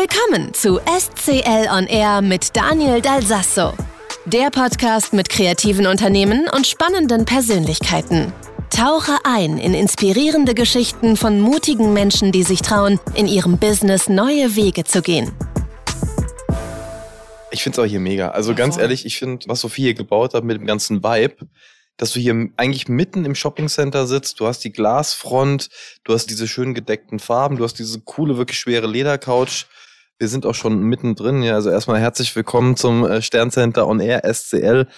Willkommen zu SCL On Air mit Daniel Dalsasso. Der Podcast mit kreativen Unternehmen und spannenden Persönlichkeiten. Tauche ein in inspirierende Geschichten von mutigen Menschen, die sich trauen, in ihrem Business neue Wege zu gehen. Ich finde es auch hier mega. Also ganz ehrlich, ich finde, was Sophie hier gebaut hat mit dem ganzen Vibe, dass du hier eigentlich mitten im Shoppingcenter sitzt, du hast die Glasfront, du hast diese schön gedeckten Farben, du hast diese coole, wirklich schwere Ledercouch. Wir sind auch schon mittendrin. Ja, also erstmal herzlich willkommen zum äh, Sterncenter On Air SCL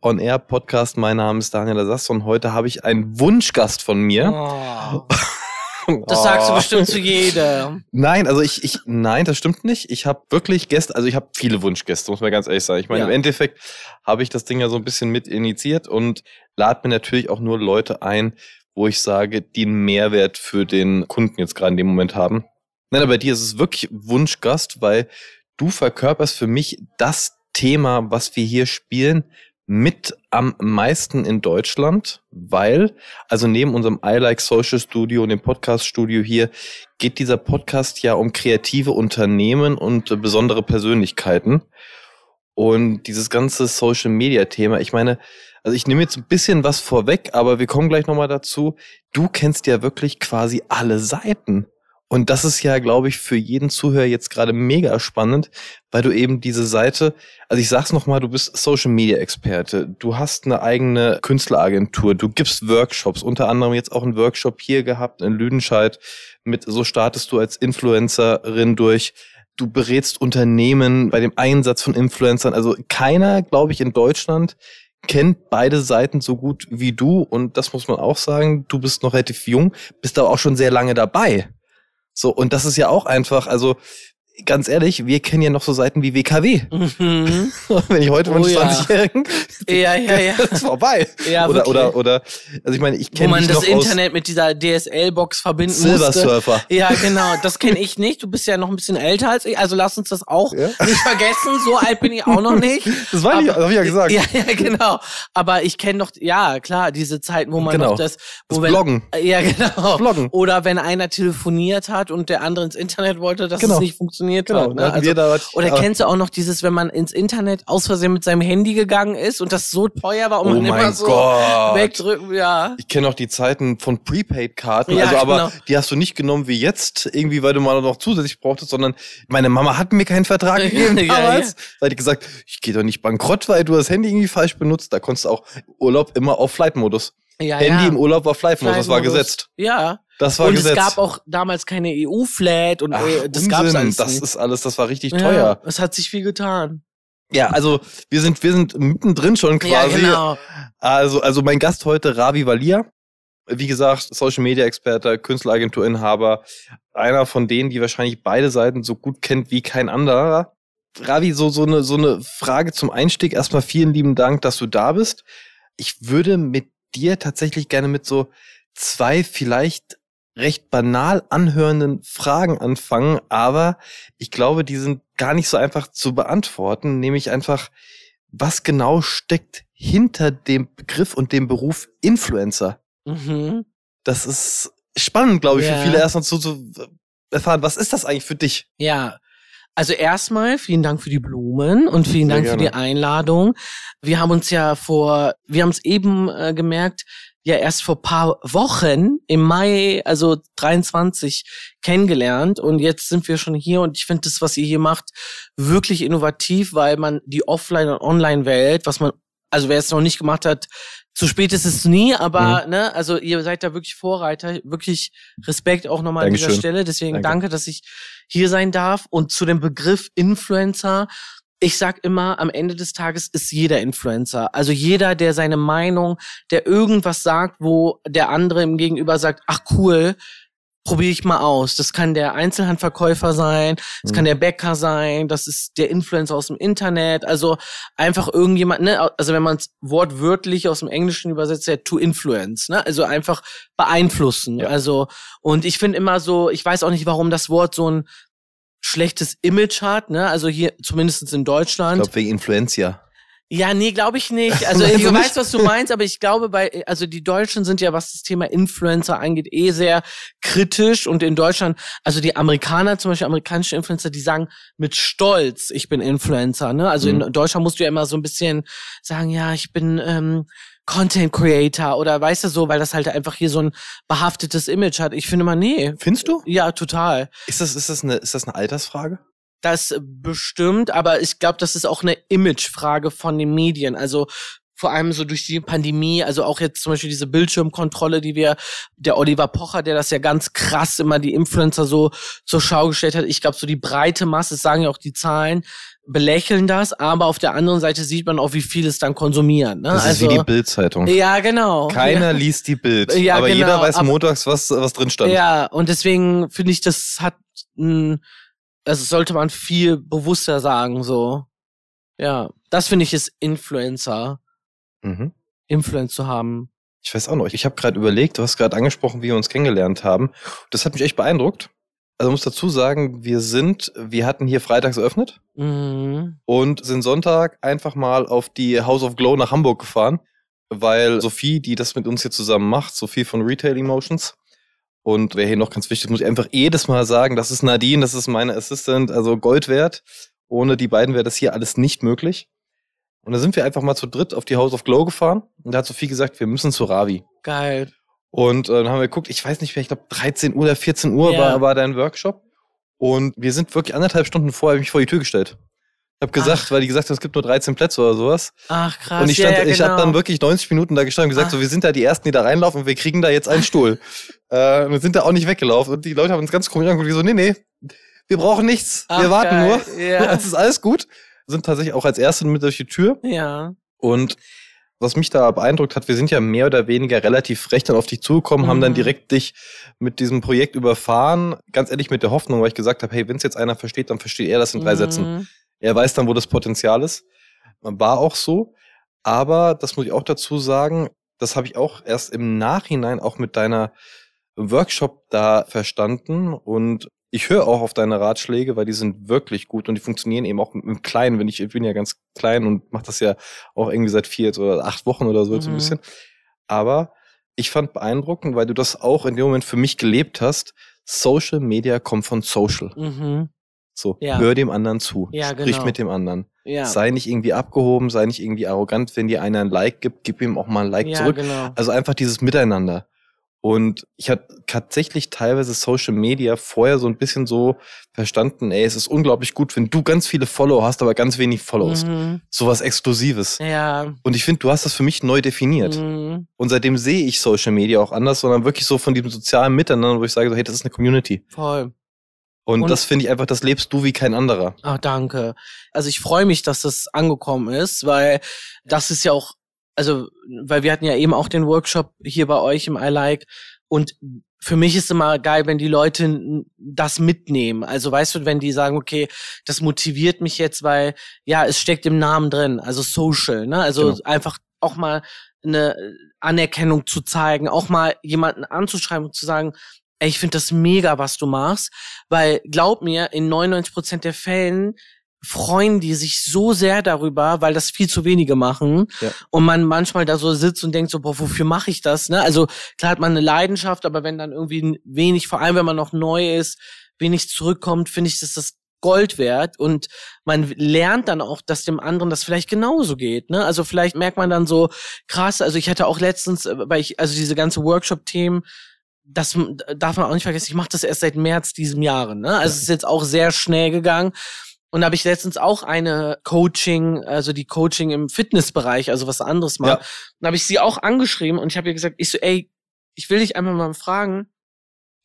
On Air Podcast. Mein Name ist Daniel Lasass und heute habe ich einen Wunschgast von mir. Oh. Das sagst du bestimmt zu jedem. Nein, also ich, ich, nein, das stimmt nicht. Ich habe wirklich Gäste, also ich habe viele Wunschgäste, muss man ganz ehrlich sagen. Ich meine, ja. im Endeffekt habe ich das Ding ja so ein bisschen mit initiiert und lade mir natürlich auch nur Leute ein, wo ich sage, die einen Mehrwert für den Kunden jetzt gerade in dem Moment haben. Nein, aber bei dir ist es wirklich Wunschgast, weil du verkörperst für mich das Thema, was wir hier spielen, mit am meisten in Deutschland, weil, also neben unserem I Like Social Studio und dem Podcast Studio hier, geht dieser Podcast ja um kreative Unternehmen und besondere Persönlichkeiten. Und dieses ganze Social Media Thema, ich meine, also ich nehme jetzt ein bisschen was vorweg, aber wir kommen gleich nochmal dazu. Du kennst ja wirklich quasi alle Seiten. Und das ist ja, glaube ich, für jeden Zuhörer jetzt gerade mega spannend, weil du eben diese Seite, also ich sag's nochmal, du bist Social Media Experte, du hast eine eigene Künstleragentur, du gibst Workshops, unter anderem jetzt auch einen Workshop hier gehabt in Lüdenscheid mit, so startest du als Influencerin durch. Du berätst Unternehmen bei dem Einsatz von Influencern. Also keiner, glaube ich, in Deutschland kennt beide Seiten so gut wie du. Und das muss man auch sagen. Du bist noch relativ jung, bist aber auch schon sehr lange dabei. So, und das ist ja auch einfach, also ganz ehrlich, wir kennen ja noch so Seiten wie WKW. Mhm. Wenn ich heute oh, meinen 20-Jährigen. Ja. ja, ja, ja. Ist vorbei. Ja, oder, oder, oder, also ich meine, ich kenne Wo man das Internet mit dieser DSL-Box verbinden Silver musste. Surfer. Ja, genau. Das kenne ich nicht. Du bist ja noch ein bisschen älter als ich. Also lass uns das auch ja? nicht vergessen. So alt bin ich auch noch nicht. Das war nicht, das hab ich ja gesagt. Ja, ja, genau. Aber ich kenne doch, ja, klar, diese Zeiten, wo man genau. noch das, wo das wenn, Bloggen. Ja, genau. Bloggen. Oder wenn einer telefoniert hat und der andere ins Internet wollte, dass genau. es nicht funktioniert genau. hat. Ne? Also, was, oder kennst du auch noch dieses, wenn man ins Internet aus Versehen mit seinem Handy gegangen ist und das so teuer war und oh man immer so Gott. wegdrücken, ja. Ich kenne auch die Zeiten von Prepaid-Karten, ja, also aber genau. die hast du nicht genommen wie jetzt, irgendwie, weil du mal noch zusätzlich brauchtest, sondern meine Mama hat mir keinen Vertrag gegeben ja, damals. Ja. Da hat die gesagt, ich gehe doch nicht bankrott, weil du das Handy irgendwie falsch benutzt. Da konntest du auch Urlaub immer auf Flight-Modus. Ja, Handy ja. im Urlaub war Flight-Modus, das war gesetzt. Ja. Das war und Gesetz. es gab auch damals keine EU-Flat und Ach, äh, das Unsinn. gab's alles Das nicht. ist alles, das war richtig ja, teuer. Es hat sich viel getan. Ja, also wir sind wir sind mittendrin schon quasi. Ja, genau. Also also mein Gast heute Ravi Valia. Wie gesagt, Social Media Experte, Künstleragenturinhaber, einer von denen, die wahrscheinlich beide Seiten so gut kennt wie kein anderer. Ravi, so so eine so eine Frage zum Einstieg. Erstmal vielen lieben Dank, dass du da bist. Ich würde mit dir tatsächlich gerne mit so zwei vielleicht recht banal anhörenden Fragen anfangen, aber ich glaube, die sind gar nicht so einfach zu beantworten, nämlich einfach, was genau steckt hinter dem Begriff und dem Beruf Influencer? Mhm. Das ist spannend, glaube ich, Ja. für viele erstmal zu, zu erfahren, was ist das eigentlich für dich? Ja. Also erstmal vielen Dank für die Blumen und vielen Sehr Dank für die gerne. Einladung. Wir haben uns ja vor, wir haben es eben äh, gemerkt, ja erst vor paar Wochen im Mai, also 23 kennengelernt und jetzt sind wir schon hier und ich finde das, was ihr hier macht, wirklich innovativ, weil man die Offline- und Online-Welt, was man, also wer es noch nicht gemacht hat, zu spät ist es nie, aber Mhm. ne, also ihr seid da wirklich Vorreiter, wirklich Respekt auch nochmal an dieser Dankeschön. Stelle. Deswegen Danke. danke, dass ich hier sein darf. Und zu dem Begriff Influencer, ich sag immer, am Ende des Tages ist jeder Influencer. Also jeder, der seine Meinung, der irgendwas sagt, wo der andere im Gegenüber sagt, ach cool, probiere ich mal aus. Das kann der Einzelhandverkäufer sein, das Mhm. kann der Bäcker sein, das ist der Influencer aus dem Internet, also einfach irgendjemand, ne, also wenn man es wortwörtlich aus dem Englischen übersetzt, ja, to influence, ne, also einfach beeinflussen. Ja. Also, und ich finde immer so, ich weiß auch nicht, warum das Wort so ein schlechtes Image hat, ne, also hier, zumindest in Ich Deutschland. glaube, wegen Influencia. Ja, nee, glaube ich nicht. Also ich weiß, was du meinst, aber ich glaube, bei, also die Deutschen sind ja, was das Thema Influencer angeht, eh sehr kritisch. Und in Deutschland, also die Amerikaner, zum Beispiel amerikanische Influencer, die sagen mit Stolz, ich bin Influencer. Ne? Also mhm. in Deutschland musst du ja immer so ein bisschen sagen, ja, ich bin ähm, Content Creator oder weißt du so, weil das halt einfach hier so ein behaftetes Image hat. Ich finde mal, nee. Findest du? Ja, total. Ist das, ist das eine, ist das eine Altersfrage? Das bestimmt, aber ich glaube, das ist auch eine Imagefrage von den Medien. Also vor allem so durch die Pandemie, also auch jetzt zum Beispiel diese Bildschirmkontrolle, die wir, der Oliver Pocher, der das ja ganz krass immer die Influencer so zur Schau gestellt hat. Ich glaube, so die breite Masse, das sagen ja auch die Zahlen, belächeln das, aber auf der anderen Seite sieht man auch, wie viel es dann konsumieren. Ne? Das also, ist wie die Bildzeitung. Ja, genau. Keiner ja. liest die Bild, ja, aber genau. jeder weiß montags, was, was drin stand. Ja, und deswegen finde ich, das hat ein also sollte man viel bewusster sagen, so. Ja, das finde ich ist Influencer. Mhm. Influence zu haben. Ich weiß auch noch, ich habe gerade überlegt, du hast gerade angesprochen, wie wir uns kennengelernt haben. Das hat mich echt beeindruckt. Also muss dazu sagen, wir sind, wir hatten hier freitags eröffnet mhm. und sind Sonntag einfach mal auf die House of Glow nach Hamburg gefahren, weil Sophie, die das mit uns hier zusammen macht, Sophie von Retail Emotions, und wer hier noch ganz wichtig, muss ich einfach jedes Mal sagen, das ist Nadine, das ist meine Assistant, also Gold wert. Ohne die beiden wäre das hier alles nicht möglich. Und da sind wir einfach mal zu dritt auf die House of Glow gefahren. Und da hat Sophie gesagt, wir müssen zu Ravi. Geil. Und äh, dann haben wir geguckt, ich weiß nicht mehr, ich glaube 13 Uhr oder 14 Uhr yeah. war, war dein Workshop. Und wir sind wirklich anderthalb Stunden vorher mich vor die Tür gestellt. Ich habe gesagt, Ach. weil die gesagt haben, es gibt nur 13 Plätze oder sowas. Ach krass. Und ich stand, ja, ja, ich habe dann genau. wirklich 90 Minuten da gestanden und gesagt, Ach. so wir sind da die ersten, die da reinlaufen und wir kriegen da jetzt einen Stuhl. äh, und wir sind da auch nicht weggelaufen und die Leute haben uns ganz komisch angeguckt, die so, nee, nee, wir brauchen nichts, Ach, wir warten geil. nur. Ja. es ist alles gut. Wir sind tatsächlich auch als Erste mit durch die Tür. Ja. Und was mich da beeindruckt hat, wir sind ja mehr oder weniger relativ frech dann auf dich zugekommen, mhm. haben dann mhm. direkt dich mit diesem Projekt überfahren. Ganz ehrlich mit der Hoffnung, weil ich gesagt habe, hey, wenn es jetzt einer versteht, dann versteht er das in drei mhm. Sätzen. Er weiß dann, wo das Potenzial ist. War auch so. Aber das muss ich auch dazu sagen, das habe ich auch erst im Nachhinein auch mit deiner Workshop da verstanden und ich höre auch auf deine Ratschläge, weil die sind wirklich gut und die funktionieren eben auch im Kleinen. Wenn ich, ich bin ja ganz klein und mache das ja auch irgendwie seit vier oder acht Wochen oder so, mhm. so ein bisschen. Aber ich fand beeindruckend, weil du das auch in dem Moment für mich gelebt hast. Social Media kommt von Social. Mhm. So, ja. hör dem anderen zu. Ja, sprich genau. mit dem anderen. Ja. Sei nicht irgendwie abgehoben, sei nicht irgendwie arrogant. Wenn dir einer ein Like gibt, gib ihm auch mal ein Like ja, zurück. Genau. Also einfach dieses Miteinander. Und ich hatte tatsächlich teilweise Social Media vorher so ein bisschen so verstanden, ey, es ist unglaublich gut, wenn du ganz viele Follower hast, aber ganz wenig Follows. Mhm. Sowas Exklusives. Ja. Und ich finde, du hast das für mich neu definiert. Mhm. Und seitdem sehe ich Social Media auch anders, sondern wirklich so von diesem sozialen Miteinander, wo ich sage, so, hey, das ist eine Community. Voll. Und, und das finde ich einfach, das lebst du wie kein anderer. Ah, danke. Also ich freue mich, dass das angekommen ist, weil das ist ja auch, also, weil wir hatten ja eben auch den Workshop hier bei euch im I Like und für mich ist immer geil, wenn die Leute das mitnehmen. Also weißt du, wenn die sagen, okay, das motiviert mich jetzt, weil ja, es steckt im Namen drin, also Social, ne? Also genau. einfach auch mal eine Anerkennung zu zeigen, auch mal jemanden anzuschreiben und zu sagen, ey, ich finde das mega, was du machst, weil glaub mir, in 99 Prozent der Fällen freuen die sich so sehr darüber, weil das viel zu wenige machen ja. und man manchmal da so sitzt und denkt so, boah, wofür mache ich das? Ne? Also klar hat man eine Leidenschaft, aber wenn dann irgendwie wenig, vor allem wenn man noch neu ist, wenig zurückkommt, finde ich, dass das Gold wert und man lernt dann auch, dass dem anderen das vielleicht genauso geht. Ne? Also vielleicht merkt man dann so krass. Also ich hatte auch letztens, äh, weil ich also diese ganze Workshop-Themen das darf man auch nicht vergessen, ich mache das erst seit März diesem Jahre. Ne? Also es ist jetzt auch sehr schnell gegangen. Und da habe ich letztens auch eine Coaching, also die Coaching im Fitnessbereich, also was anderes mal. Ja. Dann habe ich sie auch angeschrieben und ich habe ihr gesagt, ich so, ey, ich will dich einfach mal fragen,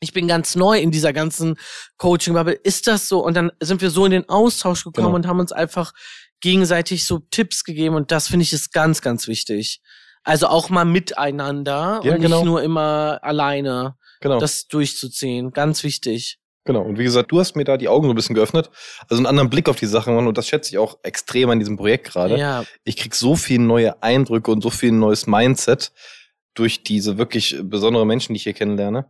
ich bin ganz neu in dieser ganzen Coaching-Bubble, ist das so? Und dann sind wir so in den Austausch gekommen genau. und haben uns einfach gegenseitig so Tipps gegeben und das finde ich ist ganz, ganz wichtig. Also auch mal miteinander ja, und genau. nicht nur immer alleine genau. das durchzuziehen. Ganz wichtig. Genau. Und wie gesagt, du hast mir da die Augen so ein bisschen geöffnet. Also einen anderen Blick auf die Sachen. Und das schätze ich auch extrem an diesem Projekt gerade. Ja. Ich krieg so viele neue Eindrücke und so viel neues Mindset durch diese wirklich besondere Menschen, die ich hier kennenlerne.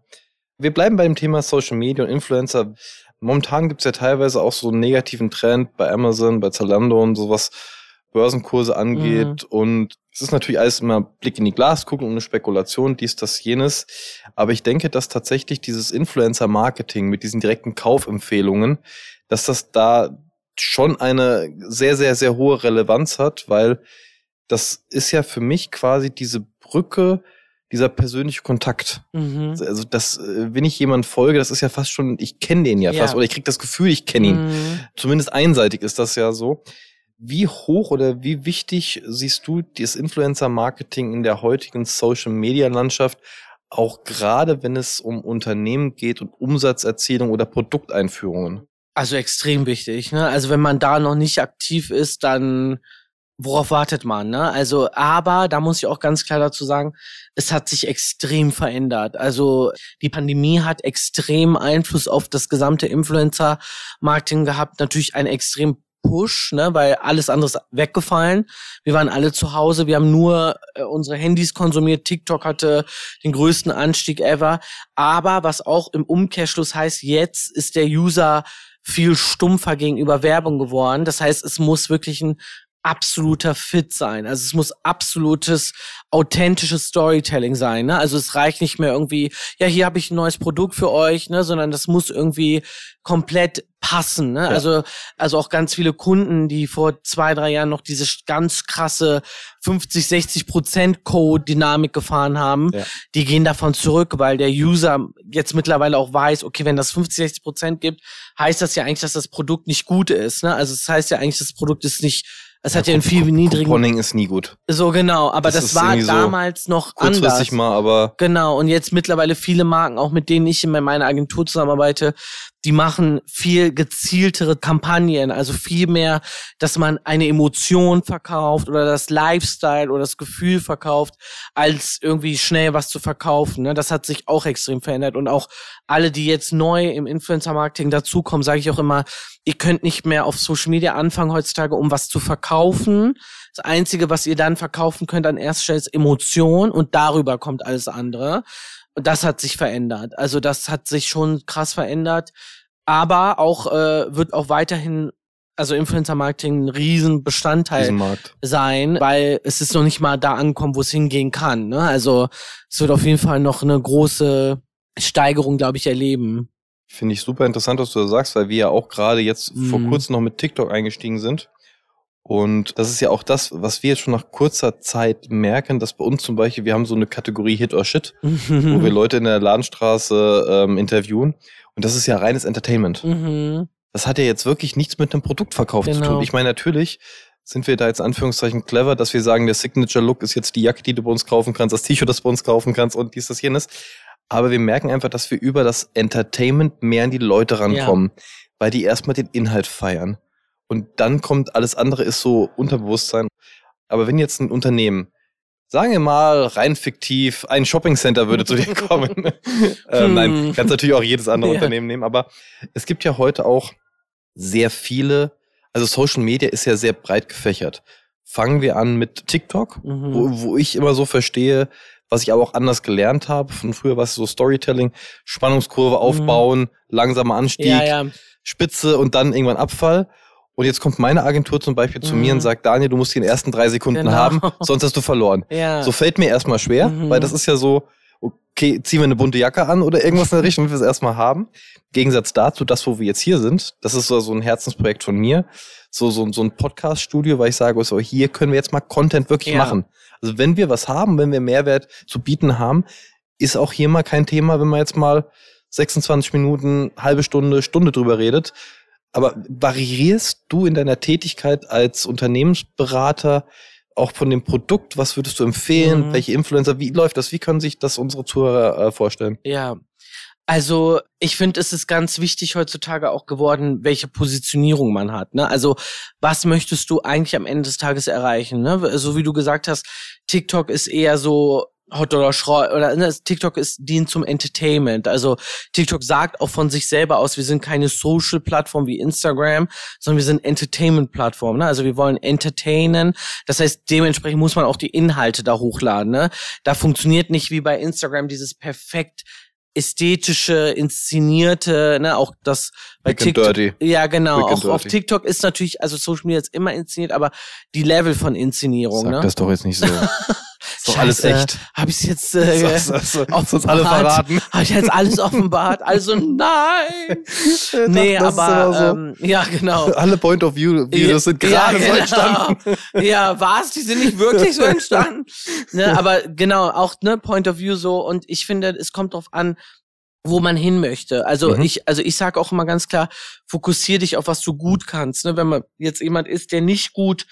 Wir bleiben bei dem Thema Social Media und Influencer. Momentan gibt's ja teilweise auch so einen negativen Trend bei Amazon, bei Zalando und sowas, Börsenkurse angeht. Mhm. Und es ist natürlich alles immer Blick in die Glaskugel und eine Spekulation, dies, das, jenes. Aber ich denke, dass tatsächlich dieses Influencer-Marketing mit diesen direkten Kaufempfehlungen, dass das da schon eine sehr, sehr, sehr hohe Relevanz hat, weil das ist ja für mich quasi diese Brücke, dieser persönliche Kontakt. Mhm. Also das, äh, wenn ich jemand folge, das ist ja fast schon, ich kenne den ja, ja, fast, oder ich krieg das Gefühl, ich kenne ihn. Mhm. Zumindest einseitig ist das ja so. Wie hoch oder wie wichtig siehst du das Influencer-Marketing in der heutigen Social-Media-Landschaft, auch gerade wenn es um Unternehmen geht und Umsatzerzielung oder Produkteinführungen? Also extrem wichtig. Ne? Also wenn man da noch nicht aktiv ist, dann worauf wartet man, ne? Also, aber da muss ich auch ganz klar dazu sagen, es hat sich extrem verändert. Also, die Pandemie hat extrem Einfluss auf das gesamte Influencer-Marketing gehabt. Natürlich ein extrem Push, ne, weil alles andere ist weggefallen. Wir waren alle zu Hause, wir haben nur äh, unsere Handys konsumiert. TikTok hatte den größten Anstieg ever. Aber was auch im Umkehrschluss heißt, jetzt ist der User viel stumpfer gegenüber Werbung geworden. Das heißt, es muss wirklich ein absoluter Fit sein. Also es muss absolutes, authentisches Storytelling sein. Ne? Also es reicht nicht mehr irgendwie, ja, hier habe ich ein neues Produkt für euch, ne? sondern das muss irgendwie komplett passen. Ne? Ja. Also, also auch ganz viele Kunden, die vor zwei, drei Jahren noch diese ganz krasse 50, 60 Prozent Code-Dynamik gefahren haben, ja. die gehen davon zurück, weil der User jetzt mittlerweile auch weiß, okay, wenn das 50, 60 Prozent gibt, heißt das ja eigentlich, dass das Produkt nicht gut ist. Ne? Also es das heißt ja eigentlich, das Produkt ist nicht es hat ja einen viel niedrigen. Couponing ist nie gut. So genau, aber das, das war damals so noch kurzfristig anders. mal, aber genau und jetzt mittlerweile viele Marken, auch mit denen ich in meiner Agentur zusammenarbeite, die machen viel gezieltere Kampagnen, also viel mehr, dass man eine Emotion verkauft oder das Lifestyle oder das Gefühl verkauft, als irgendwie schnell was zu verkaufen. Ne? Das hat sich auch extrem verändert und auch alle, die jetzt neu im Influencer-Marketing dazukommen, sage ich auch immer, ihr könnt nicht mehr auf Social Media anfangen heutzutage, um was zu verkaufen. Das Einzige, was ihr dann verkaufen könnt an erster Stelle ist Emotion und darüber kommt alles andere. Und das hat sich verändert. Also das hat sich schon krass verändert. Aber auch äh, wird auch weiterhin also Influencer-Marketing ein Riesenbestandteil sein, weil es ist noch nicht mal da angekommen, wo es hingehen kann. Ne? Also es wird auf jeden Fall noch eine große Steigerung, glaube ich, erleben. Finde ich super interessant, was du da sagst, weil wir ja auch gerade jetzt mhm. vor kurzem noch mit TikTok eingestiegen sind. Und das ist ja auch das, was wir jetzt schon nach kurzer Zeit merken, dass bei uns zum Beispiel, wir haben so eine Kategorie Hit or Shit, wo wir Leute in der Ladenstraße ähm, interviewen. Und das ist ja reines Entertainment. Mhm. Das hat ja jetzt wirklich nichts mit einem Produktverkauf genau. zu tun. Genau. Ich meine, natürlich sind wir da jetzt Anführungszeichen clever, dass wir sagen, der Signature Look ist jetzt die Jacke, die du bei uns kaufen kannst, das T-Shirt, das du bei uns kaufen kannst und dies, das, jenes. Aber wir merken einfach, dass wir über das Entertainment mehr an die Leute rankommen, ja. weil die erstmal den Inhalt feiern. Und dann kommt alles andere ist so Unterbewusstsein. Aber wenn jetzt ein Unternehmen, sagen wir mal rein fiktiv, ein Shoppingcenter würde zu dir kommen. äh, nein, hm. kannst natürlich auch jedes andere ja. Unternehmen nehmen. Aber es gibt ja heute auch sehr viele, also Social Media ist ja sehr breit gefächert. Fangen wir an mit TikTok, mhm. wo, wo ich immer so verstehe, was ich aber auch anders gelernt habe. Von früher war es so Storytelling, Spannungskurve aufbauen, mhm. langsamer Anstieg, ja, ja. Spitze und dann irgendwann Abfall. Und jetzt kommt meine Agentur zum Beispiel zu mhm. mir und mhm. sagt, Daniel, du musst die in den ersten drei Sekunden genau. haben, sonst hast du verloren. Ja. So fällt mir erstmal schwer, mhm. weil das ist ja so, okay, ziehen wir eine bunte Jacke an oder irgendwas in der Richtung, wenn wir es erstmal haben. Im Gegensatz dazu, das, wo wir jetzt hier sind, das ist so, so ein Herzensprojekt von mir, so, so, so ein Podcast-Studio, weil ich sage, so, hier können wir jetzt mal Content wirklich ja. machen. Also wenn wir was haben, wenn wir Mehrwert zu bieten haben, ist auch hier mal kein Thema, wenn man jetzt mal 26 Minuten, halbe Stunde, Stunde drüber redet. Aber variierst du in deiner Tätigkeit als Unternehmensberater auch von dem Produkt? Was würdest du empfehlen? Mhm. Welche Influencer? Wie läuft das? Wie können sich das unsere Zuhörer äh, vorstellen? Ja, also ich finde, es ist ganz wichtig heutzutage auch geworden, welche Positionierung man hat. Ne? Also was möchtest du eigentlich am Ende des Tages erreichen? Ne? So wie du gesagt hast, TikTok ist eher so Hot oder Schreu oder ne, TikTok ist dient zum Entertainment. Also TikTok sagt auch von sich selber aus, wir sind keine Social Plattform wie Instagram, sondern wir sind Entertainment Plattform. Ne? Also wir wollen entertainen. Das heißt, dementsprechend muss man auch die Inhalte da hochladen. Ne? Da funktioniert nicht wie bei Instagram dieses perfekt ästhetische, inszenierte, ne, auch das bei and TikTok. dirty. Ja, genau. And Auch auf. TikTok ist natürlich, also Social Media ist immer inszeniert, aber die Level von Inszenierung, Sag ne? das doch jetzt nicht so. ist doch alles echt. Habe ich jetzt äh, das, offenbart? uns alle verraten. Habe ich jetzt alles offenbart? Also nein. nee, das ist aber so. ähm, ja, genau. Alle Point of View Videos sind gerade so entstanden. genau. Ja, was? Die sind nicht wirklich so entstanden. ne, aber genau, auch ne Point of View so. Und ich finde, es kommt drauf an, wo man hin möchte. Also Mhm. ich, also ich sage auch immer ganz klar, fokussier dich auf was du gut kannst. Ne, wenn man jetzt jemand ist, der nicht gut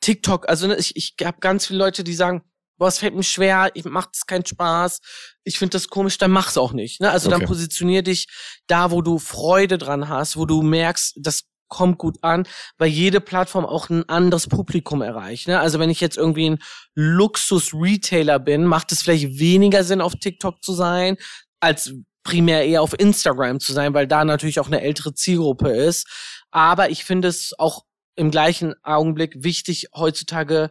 TikTok, also ne, ich, ich habe ganz viele Leute, die sagen, boah, es fällt mir schwer, ich macht es keinen Spaß, ich finde das komisch, dann mach's auch nicht. Ne? Also dann Okay. positionier dich da, wo du Freude dran hast, wo du merkst, das kommt gut an, weil jede Plattform auch ein anderes Publikum erreicht. Ne? Also wenn ich jetzt irgendwie ein Luxus-Retailer bin, macht es vielleicht weniger Sinn, auf TikTok zu sein, als primär eher auf Instagram zu sein, weil da natürlich auch eine ältere Zielgruppe ist. Aber ich finde es auch im gleichen Augenblick wichtig, heutzutage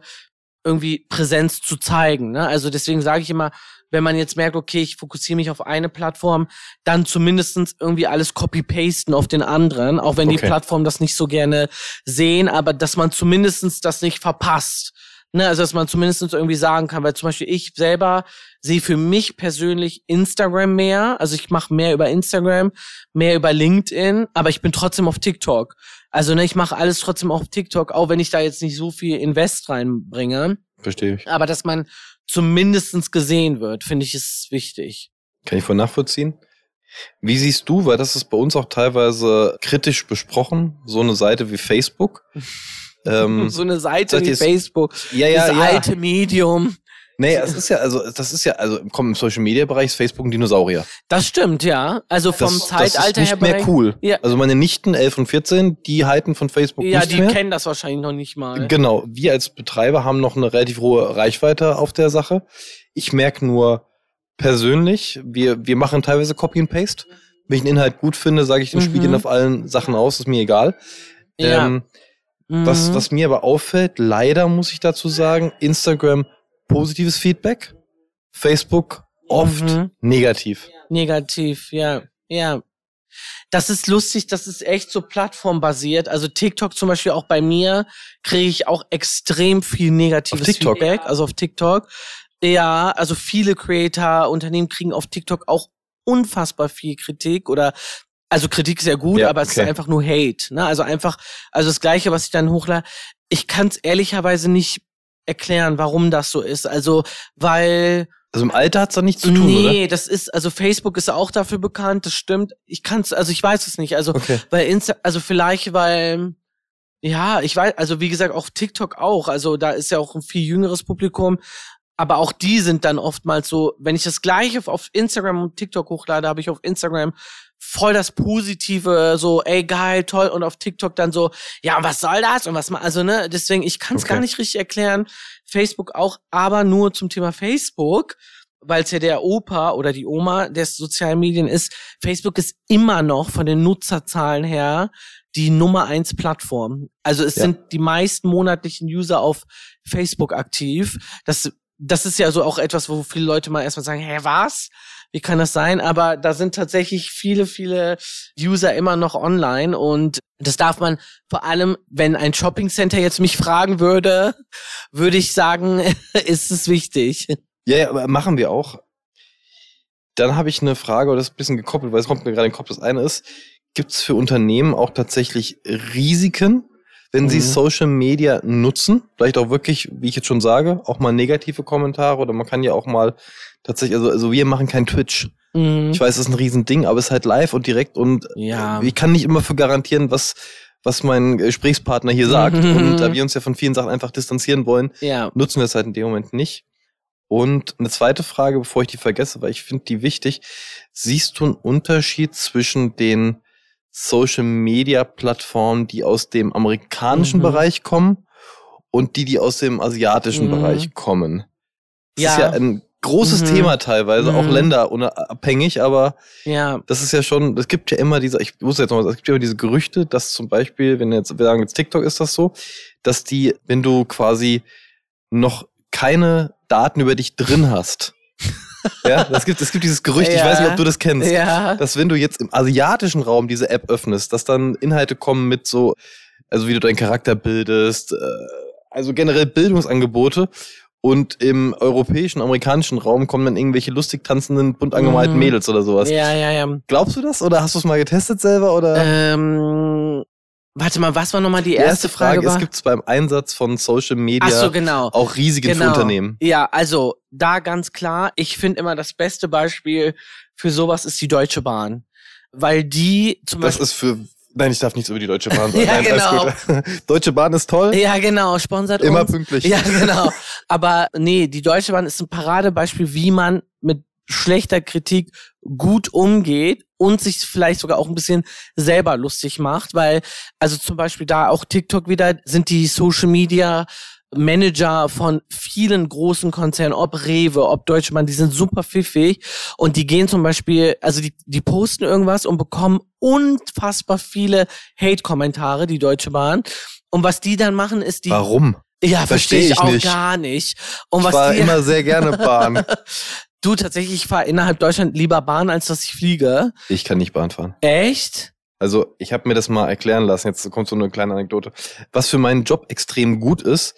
irgendwie Präsenz zu zeigen. Ne? Also deswegen sage ich immer, wenn man jetzt merkt, okay, ich fokussiere mich auf eine Plattform, dann zumindestens irgendwie alles copy-pasten auf den anderen, auch wenn die Okay. Plattformen das nicht so gerne sehen, aber dass man zumindestens das nicht verpasst. Ne, also dass man zumindest irgendwie sagen kann, weil zum Beispiel ich selber sehe für mich persönlich Instagram mehr, also ich mache mehr über Instagram, mehr über LinkedIn, aber ich bin trotzdem auf TikTok. Also ne, ich mache alles trotzdem auf TikTok, auch wenn ich da jetzt nicht so viel Invest reinbringe. Verstehe ich. Aber dass man zumindestens gesehen wird, finde ich, ist wichtig. Kann ich voll nachvollziehen. Wie siehst du, weil das ist bei uns auch teilweise kritisch besprochen, so eine Seite wie Facebook? ähm, so eine Seite wie jetzt- Facebook, ja, ja, das ja. alte Medium. Nee, es ist ja, also, das ist ja, also komm, im Social Media Bereich ist Facebook ein Dinosaurier. Das stimmt, ja. Also vom das, Zeitalter das ist nicht her. mehr cool. Ja. Also meine Nichten, 11 und 14, die halten von Facebook Ja, nicht die mehr. kennen das wahrscheinlich noch nicht mal. Genau, wir als Betreiber haben noch eine relativ hohe Reichweite auf der Sache. Ich merke nur persönlich, wir, wir machen teilweise Copy and Paste. Wenn ich einen Inhalt gut finde, sage ich den Mhm. Spiel den auf allen Sachen aus, ist mir egal. Ja. Ähm, was, Mhm. was mir aber auffällt, leider muss ich dazu sagen, Instagram positives Feedback, Facebook oft Mhm. negativ. Negativ, ja. Ja. Das ist lustig, das ist echt so plattformbasiert. Also TikTok zum Beispiel auch bei mir kriege ich auch extrem viel negatives? Feedback. Also auf TikTok. Ja, also viele Creator, Unternehmen kriegen auf TikTok auch unfassbar viel Kritik oder also Kritik ist ja gut, Ja, aber es okay. ist einfach nur Hate. Ne? Also einfach, also das Gleiche, was ich dann hochlade. Ich kann es ehrlicherweise nicht erklären, warum das so ist. Also, weil Also im Alter hat's da nichts zu tun, nee, das ist, also Facebook ist auch dafür bekannt, das stimmt. Ich kann's, also ich weiß es nicht. Also, oder? Okay. weil Insta, also vielleicht, weil, ja, ich weiß, also wie gesagt, auch TikTok auch. Also da ist ja auch ein viel jüngeres Publikum. Aber auch die sind dann oftmals so, wenn ich das gleiche auf Instagram und TikTok hochlade, habe ich auf Instagram voll das Positive, so, ey, geil, toll, und auf TikTok dann so, ja, und was soll das? Und was ma, also, ne, deswegen, ich kann es Okay. gar nicht richtig erklären. Facebook auch, aber nur zum Thema Facebook, weil es ja der Opa oder die Oma des sozialen Medien ist. Facebook ist immer noch von den Nutzerzahlen her die Nummer eins Plattform. Also es Ja. sind die meisten monatlichen User auf Facebook aktiv. Das, das ist ja so auch etwas, wo viele Leute mal erstmal sagen, hä, was? Wie kann das sein? Aber da sind tatsächlich viele, viele User immer noch online und das darf man vor allem, wenn ein Shoppingcenter jetzt mich fragen würde, würde ich sagen, ist es wichtig. Ja, ja, aber machen wir auch. Dann habe ich eine Frage, oder das ist ein bisschen gekoppelt, weil es kommt mir gerade in den Kopf. Das eine ist, gibt es für Unternehmen auch tatsächlich Risiken, wenn sie Mhm. Social Media nutzen? Vielleicht auch wirklich, wie ich jetzt schon sage, auch mal negative Kommentare oder man kann ja auch mal tatsächlich, also, also wir machen kein Twitch. Mhm. Ich weiß, das ist ein Riesending, aber es ist halt live und direkt und Ja. äh, ich kann nicht immer für garantieren, was, was mein Gesprächspartner hier sagt. Und da wir uns ja von vielen Sachen einfach distanzieren wollen, Ja. nutzen wir es halt in dem Moment nicht. Und eine zweite Frage, bevor ich die vergesse, weil ich finde die wichtig. Siehst du einen Unterschied zwischen den Social Media Plattformen, die aus dem amerikanischen Mhm. Bereich kommen und die, die aus dem asiatischen Mhm. Bereich kommen? Das Ja. ist ja ein großes Mhm. Thema teilweise, auch Mhm. länderunabhängig, aber Ja. das ist ja schon, es gibt ja immer diese, ich muss jetzt noch was, es gibt ja immer diese Gerüchte, dass zum Beispiel, wenn jetzt, wir sagen jetzt TikTok ist das so, dass die, wenn du quasi noch keine Daten über dich drin hast, ja, es gibt, es gibt dieses Gerücht, ja. ich weiß nicht, ob du das kennst, ja. dass wenn du jetzt im asiatischen Raum diese App öffnest, dass dann Inhalte kommen mit so, also wie du deinen Charakter bildest, äh, also generell Bildungsangebote. Und im europäischen, amerikanischen Raum kommen dann irgendwelche lustig tanzenden, bunt angemalten mhm. Mädels oder sowas. Ja, ja, ja. Glaubst du das oder hast du es mal getestet selber oder? Ähm, Warte mal, was war nochmal die, die erste, erste Frage? Frage es gibt beim Einsatz von Social Media so, genau. auch riesige genau. Unternehmen. Ja, also da ganz klar, ich finde immer das beste Beispiel für sowas ist die Deutsche Bahn. Weil die zum das Beispiel. Das ist für Nein, ich darf nichts über die Deutsche Bahn sagen. ja, genau. Deutsche Bahn ist toll. Ja, genau, sponsert Immer uns. pünktlich. Ja, genau. Aber nee, die Deutsche Bahn ist ein Paradebeispiel, wie man mit schlechter Kritik gut umgeht und sich vielleicht sogar auch ein bisschen selber lustig macht, weil, also zum Beispiel da auch TikTok wieder, sind die Social Media Manager von vielen großen Konzernen, ob Rewe, ob Deutsche Bahn, die sind super pfiffig und die gehen zum Beispiel, also die, die posten irgendwas und bekommen unfassbar viele Hate-Kommentare, die Deutsche Bahn. Und was die dann machen, ist die. Warum? Ja, verstehe ich, ich auch nicht. gar nicht. Und ich was war die, immer sehr gerne Bahn. Du, tatsächlich, ich fahre innerhalb Deutschland lieber Bahn, als dass ich fliege. Ich kann nicht Bahn fahren. Echt? Also ich habe mir das mal erklären lassen. Jetzt kommt so eine kleine Anekdote. Was für meinen Job extrem gut ist,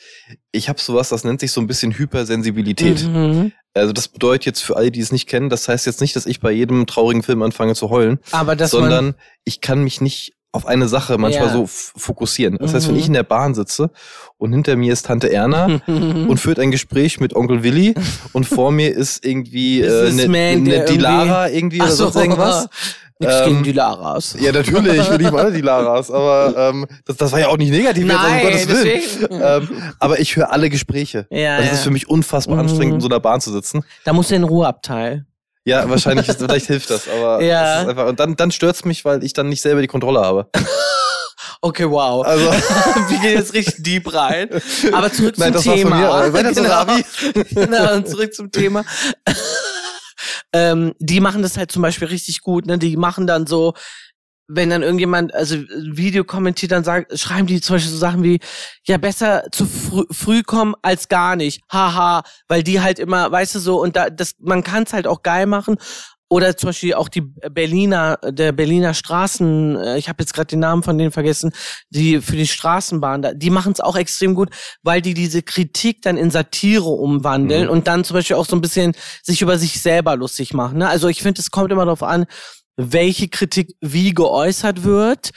ich habe sowas, das nennt sich so ein bisschen Hypersensibilität. Mhm. Also das bedeutet jetzt für alle, die es nicht kennen, das heißt jetzt nicht, dass ich bei jedem traurigen Film anfange zu heulen, Aber dass sondern ich kann mich nicht auf eine Sache manchmal Ja. so fokussieren. Das heißt, Mhm. wenn ich in der Bahn sitze und hinter mir ist Tante Erna und führt ein Gespräch mit Onkel Willi und vor mir ist irgendwie äh, eine ne, die Lara irgendwie oder so. sonst irgendwas. Nichts Ähm, gegen die Laras. Ja, natürlich, wir lieben alle die Laras, aber ähm, das, das war ja auch nicht negativ, jetzt, Nein, um Gottes Willen. Ähm, aber ich höre alle Gespräche. Ja, das ja. ist für mich unfassbar Mhm. anstrengend, in so einer Bahn zu sitzen. Da muss er in den Ruheabteil. Ja, wahrscheinlich, ist, vielleicht hilft das, aber Ja. ist einfach, und dann, dann stört's mich, weil ich dann nicht selber die Kontrolle habe. Okay, wow. Also, Wir gehen jetzt richtig deep rein. Aber zurück Nein, zum das war von Thema. genau. Genau, und zurück zum Thema. ähm, die machen das halt zum Beispiel richtig gut, ne? Die machen dann so, wenn dann irgendjemand, also ein Video kommentiert, dann sagt, schreiben die zum Beispiel so Sachen wie, ja, besser zu frü früh kommen als gar nicht. Haha, weil die halt immer, weißt du so, und da, das, man kann es halt auch geil machen. Oder zum Beispiel auch die Berliner, der Berliner Straßen, äh, ich habe jetzt gerade den Namen von denen vergessen, die für die Straßenbahn, da, die machen es auch extrem gut, weil die diese Kritik dann in Satire umwandeln Mhm. und dann zum Beispiel auch so ein bisschen sich über sich selber lustig machen. Ne? Also ich finde, es kommt immer darauf an, welche Kritik wie geäußert wird.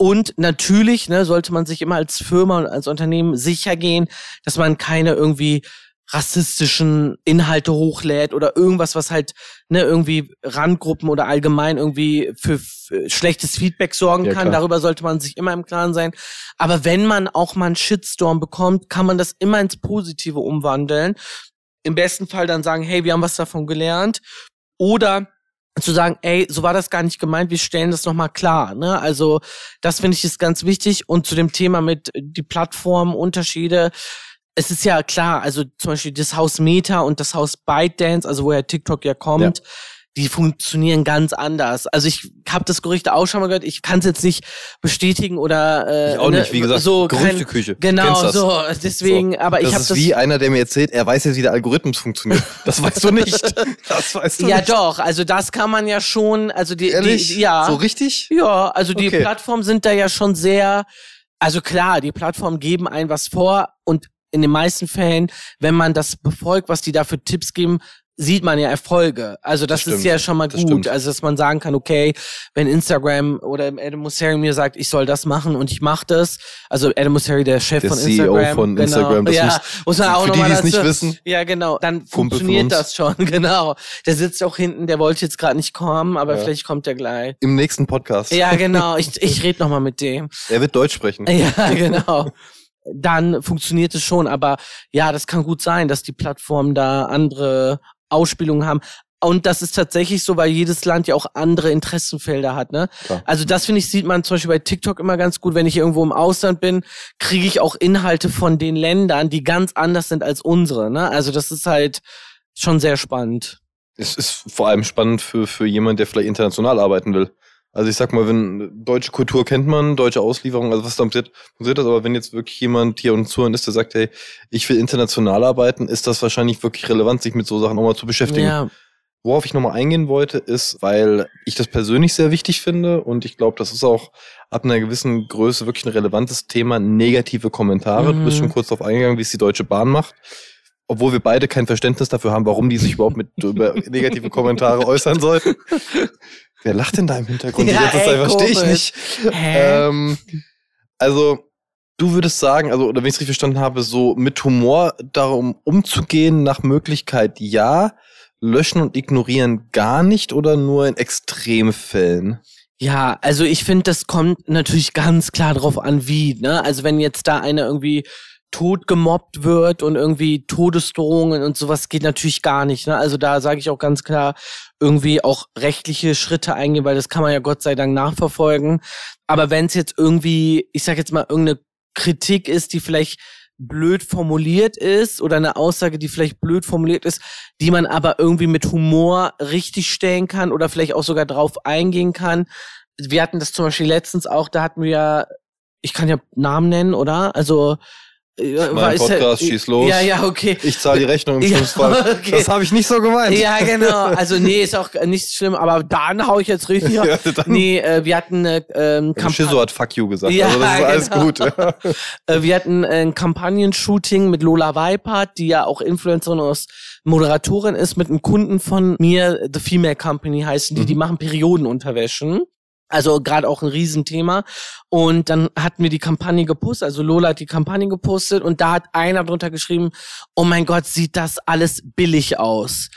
Und natürlich ne, sollte man sich immer als Firma und als Unternehmen sicher gehen, dass man keine irgendwie rassistischen Inhalte hochlädt oder irgendwas, was halt ne, irgendwie Randgruppen oder allgemein irgendwie für, für schlechtes Feedback sorgen Ja, kann. klar. Darüber sollte man sich immer im Klaren sein. Aber wenn man auch mal einen Shitstorm bekommt, kann man das immer ins Positive umwandeln. Im besten Fall dann sagen, hey, wir haben was davon gelernt. Oder zu sagen, ey, so war das gar nicht gemeint, wir stellen das nochmal klar. Ne? Also das finde ich ist ganz wichtig. Und zu dem Thema mit äh, die Plattformunterschiede, es ist ja klar, also zum Beispiel das Haus Meta und das Haus ByteDance, also woher TikTok ja kommt, die funktionieren ganz anders. Also ich habe das Gerücht auch schon mal gehört, ich kann es jetzt nicht bestätigen oder äh, Ich auch ne, nicht, wie gesagt, so Gerüchteküche. Genau, so deswegen, aber ich das habe ist das wie einer, der mir erzählt, er weiß jetzt, wie der Algorithmus funktioniert. Das weißt du nicht. Das weißt du ja nicht. doch, also das kann man ja schon, also die, Ehrlich? die ja So richtig? Ja, also die Okay. Plattformen sind da ja schon sehr, also klar, die Plattformen geben ein was vor und in den meisten Fällen, wenn man das befolgt, was die da für Tipps geben, sieht man ja Erfolge. Also das, Das ist ja schon mal Das gut. stimmt. Also dass man sagen kann, okay, wenn Instagram oder Adam Mosseri mir sagt, ich soll das machen und ich mache das. Also Adam Mosseri, der Chef Der von CEO Instagram. von genau. Instagram, das ja, muss- muss man auch für die, die es nicht wissen. Ja, genau. Dann Kumpel funktioniert das schon, genau. Der sitzt auch hinten, der wollte jetzt gerade nicht kommen, aber Ja. vielleicht kommt er gleich. Im nächsten Podcast. Ja, genau. Ich, ich rede noch mal mit dem. Er wird Deutsch sprechen. Ja, genau. Dann funktioniert es schon, aber ja, das kann gut sein, dass die Plattformen da andere Ausspielungen haben. Und das ist tatsächlich so, weil jedes Land ja auch andere Interessenfelder hat, ne? Klar. Also das finde ich, sieht man zum Beispiel bei TikTok immer ganz gut. Wenn ich irgendwo im Ausland bin, kriege ich auch Inhalte von den Ländern, die ganz anders sind als unsere, ne? Also das ist halt schon sehr spannend. Es ist vor allem spannend für, für jemand, der vielleicht international arbeiten will. Also ich sag mal, wenn deutsche Kultur kennt man, deutsche Auslieferung, also was da passiert, passiert das, aber wenn jetzt wirklich jemand hier und zuhören ist, der sagt, hey, ich will international arbeiten, ist das wahrscheinlich wirklich relevant, sich mit so Sachen auch mal zu beschäftigen. Ja, Worauf ich nochmal eingehen wollte, ist, weil ich das persönlich sehr wichtig finde und ich glaube, das ist auch ab einer gewissen Größe wirklich ein relevantes Thema, negative Kommentare. Mhm. Du bist schon kurz darauf eingegangen, wie es die Deutsche Bahn macht. Obwohl wir beide kein Verständnis dafür haben, warum die sich überhaupt mit über negative Kommentare äußern sollten. Wer lacht denn da im Hintergrund? Ja, das verstehe ich nicht. Ähm, also, du würdest sagen, also, oder wenn ich es richtig verstanden habe, so mit Humor darum umzugehen, nach Möglichkeit ja, löschen und ignorieren gar nicht oder nur in Extremfällen? Ja, also ich finde, das kommt natürlich ganz klar drauf an, wie, ne? Also wenn jetzt da einer irgendwie tot gemobbt wird und irgendwie Todesdrohungen und sowas geht natürlich gar nicht. Ne? Also da sage ich auch ganz klar, irgendwie auch rechtliche Schritte eingehen, weil das kann man ja Gott sei Dank nachverfolgen. Aber wenn es jetzt irgendwie, ich sag jetzt mal, irgendeine Kritik ist, die vielleicht blöd formuliert ist oder eine Aussage, die vielleicht blöd formuliert ist, die man aber irgendwie mit Humor richtig stellen kann oder vielleicht auch sogar drauf eingehen kann. Wir hatten das zum Beispiel letztens auch, da hatten wir, ich kann ja Namen nennen, oder? Also mein Podcast, schieß los. Ja, ja, okay. Ich zahle die Rechnung im ja, Okay. Das habe ich nicht so gemeint. Ja, genau. Also nee, ist auch nicht schlimm, aber dann hau ich jetzt richtig ja, dann Nee, äh, wir hatten äh, ähm, Kampagne. Schizo hat Fuck you gesagt, ja, also das ist alles genau. gut. äh, wir hatten ein Kampagnen-Shooting mit Lola Weipert, die ja auch Influencerin aus Moderatorin ist, mit einem Kunden von mir, The Female Company heißen die, mhm. die machen Periodenunterwäschen. Also gerade auch ein Riesenthema. Und dann hatten wir die Kampagne gepostet, also Lola hat die Kampagne gepostet und da hat einer drunter geschrieben, oh mein Gott, sieht das alles billig aus.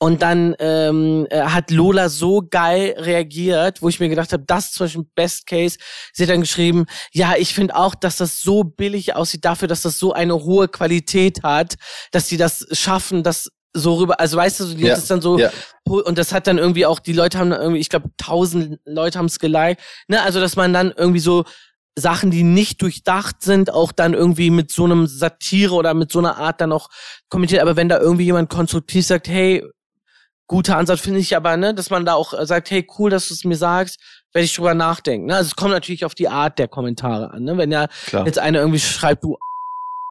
Und dann ähm, äh, hat Lola so geil reagiert, wo ich mir gedacht habe, das ist zum Beispiel Best Case. Sie hat dann geschrieben, ja, ich finde auch, dass das so billig aussieht dafür, dass das so eine hohe Qualität hat, dass sie das schaffen, das so rüber, also weißt du, die ja, ist dann so, ja. und das hat dann irgendwie auch, die Leute haben irgendwie, ich glaube, tausend Leute haben es geliked, ne, also dass man dann irgendwie so Sachen, die nicht durchdacht sind, auch dann irgendwie mit so einem Satire oder mit so einer Art dann auch kommentiert, aber wenn da irgendwie jemand konstruktiv sagt, hey, guter Ansatz finde ich aber, ne, dass man da auch sagt, hey, cool, dass du es mir sagst, werde ich drüber nachdenken. Ne? Also es kommt natürlich auf die Art der Kommentare an. Ne? Wenn ja Klar. jetzt einer irgendwie schreibt, du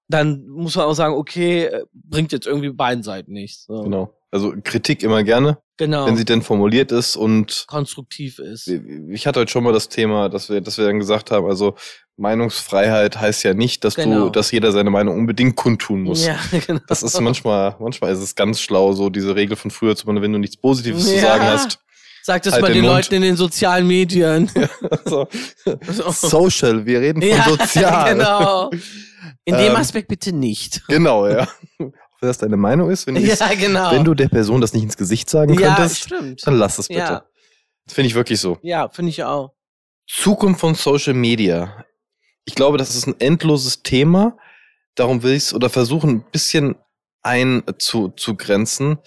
dann muss man auch sagen, okay, äh, bringt jetzt irgendwie beiden Seiten nichts. So. Genau. Also Kritik immer gerne. Genau. Wenn sie denn formuliert ist und konstruktiv ist. Ich hatte heute schon mal das Thema, dass wir, dass wir dann gesagt haben, also Meinungsfreiheit heißt ja nicht, dass genau. du, dass jeder seine Meinung unbedingt kundtun muss. Ja, genau. Das ist manchmal, manchmal ist es ganz schlau, so diese Regel von früher zu machen, wenn du nichts Positives ja. zu sagen hast. Sag das halt mal den, den Leuten in den sozialen Medien. So. Social, wir reden von ja, sozial. Genau. In dem ähm, Aspekt bitte nicht. Genau, ja. Wenn das deine Meinung ist, wenn, ja, genau. wenn du der Person das nicht ins Gesicht sagen könntest, ja, dann lass es bitte. Ja. Das finde ich wirklich so. Ja, finde ich auch. Zukunft von Social Media. Ich glaube, das ist ein endloses Thema. Darum will ich es oder versuchen, ein bisschen einzugrenzen.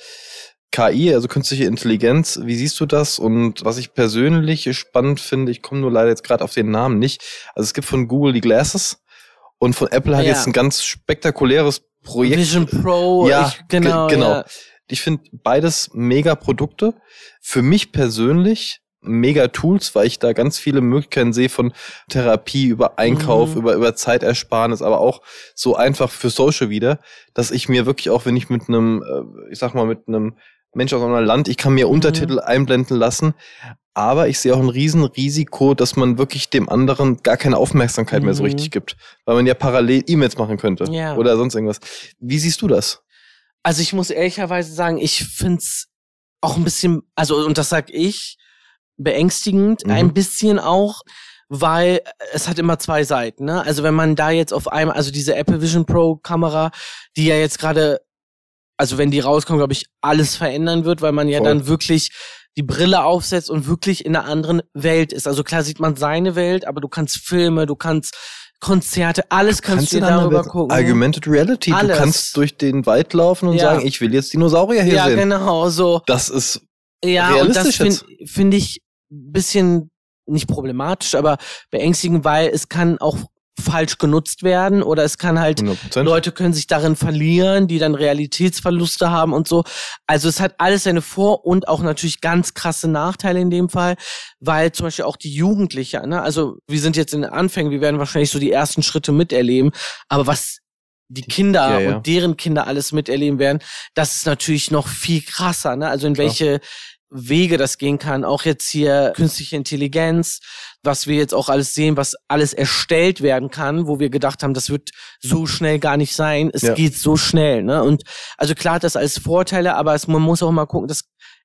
KI, also künstliche Intelligenz, wie siehst du das? Und was ich persönlich spannend finde, ich komme nur leider jetzt gerade auf den Namen nicht. Also es gibt von Google die Glasses und von Apple hat ja. jetzt ein ganz spektakuläres Projekt. Vision Pro, ja, ich, genau. genau. Ja. Ich finde beides mega Produkte. Für mich persönlich mega Tools, weil ich da ganz viele Möglichkeiten sehe von Therapie über Einkauf, mhm. über, über Zeitersparnis, aber auch so einfach für Social wieder, dass ich mir wirklich auch, wenn ich mit einem, äh, ich sag mal, mit einem Mensch aus einem Land, ich kann mir mhm. Untertitel einblenden lassen, aber ich sehe auch ein Riesenrisiko, dass man wirklich dem anderen gar keine Aufmerksamkeit mhm. mehr so richtig mhm. gibt, weil man ja parallel E-Mails machen könnte ja. oder sonst irgendwas. Wie siehst du das? Also ich muss ehrlicherweise sagen, ich find's auch ein bisschen, also und das sag ich, beängstigend, mhm. ein bisschen auch, weil es hat immer zwei Seiten. Ne? Also wenn man da jetzt auf einmal, also diese Apple Vision Pro Kamera, die ja jetzt gerade also wenn die rauskommen, glaube ich, alles verändern wird, weil man ja Voll. dann wirklich die Brille aufsetzt und wirklich in einer anderen Welt ist. Also klar sieht man seine Welt, aber du kannst Filme, du kannst Konzerte, alles kannst, kannst du darüber gucken. Augmented Reality, alles. du kannst durch den Wald laufen und ja. sagen, ich will jetzt Dinosaurier hier ja, sehen. Ja, genau, so. Das ist ja, und das finde find ich bisschen nicht problematisch, aber beängstigend, weil es kann auch falsch genutzt werden oder es kann halt 100%. Leute können sich darin verlieren, die dann Realitätsverluste haben und so. Also es hat alles seine Vor- und auch natürlich ganz krasse Nachteile in dem Fall, weil zum Beispiel auch die Jugendliche, ne, also wir sind jetzt in den Anfängen, wir werden wahrscheinlich so die ersten Schritte miterleben, aber was die Kinder Ja, ja. und deren Kinder alles miterleben werden, das ist natürlich noch viel krasser, ne? Also in Klar. welche Wege das gehen kann. Auch jetzt hier künstliche Intelligenz, was wir jetzt auch alles sehen, was alles erstellt werden kann, wo wir gedacht haben, das wird so schnell gar nicht sein. Es Ja. geht so schnell, ne? Und also klar hat das alles Vorteile, aber es, man muss auch mal gucken, das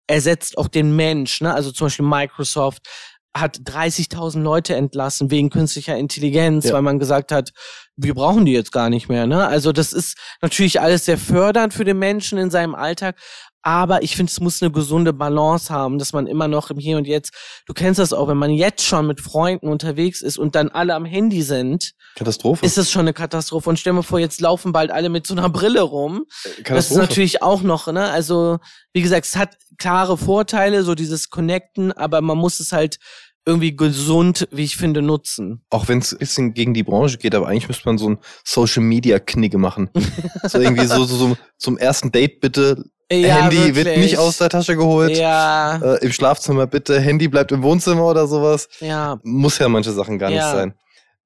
ersetzt auch den Mensch, ne? Also zum Beispiel Microsoft hat 30.000 Leute entlassen wegen künstlicher Intelligenz, Ja. weil man gesagt hat, wir brauchen die jetzt gar nicht mehr. Ne? Also das ist natürlich alles sehr fördernd für den Menschen in seinem Alltag, aber ich finde, es muss eine gesunde Balance haben, dass man immer noch im Hier und Jetzt, du kennst das auch, wenn man jetzt schon mit Freunden unterwegs ist und dann alle am Handy sind, Katastrophe. ist das schon eine Katastrophe. Und stell mir vor, jetzt laufen bald alle mit so einer Brille rum. Das ist Katastrophe. natürlich auch noch, ne? Also, wie gesagt, es hat klare Vorteile, so dieses Connecten, aber man muss es halt irgendwie gesund, wie ich finde, nutzen. Auch wenn es ein bisschen gegen die Branche geht, aber eigentlich müsste man so ein Social Media Knigge machen. so irgendwie so, so, so zum ersten Date bitte Handy wird wirklich. nicht aus der Tasche geholt. Ja, Äh, Im Schlafzimmer bitte Handy bleibt im Wohnzimmer oder sowas. ja. Muss ja manche Sachen gar nicht Ja. sein.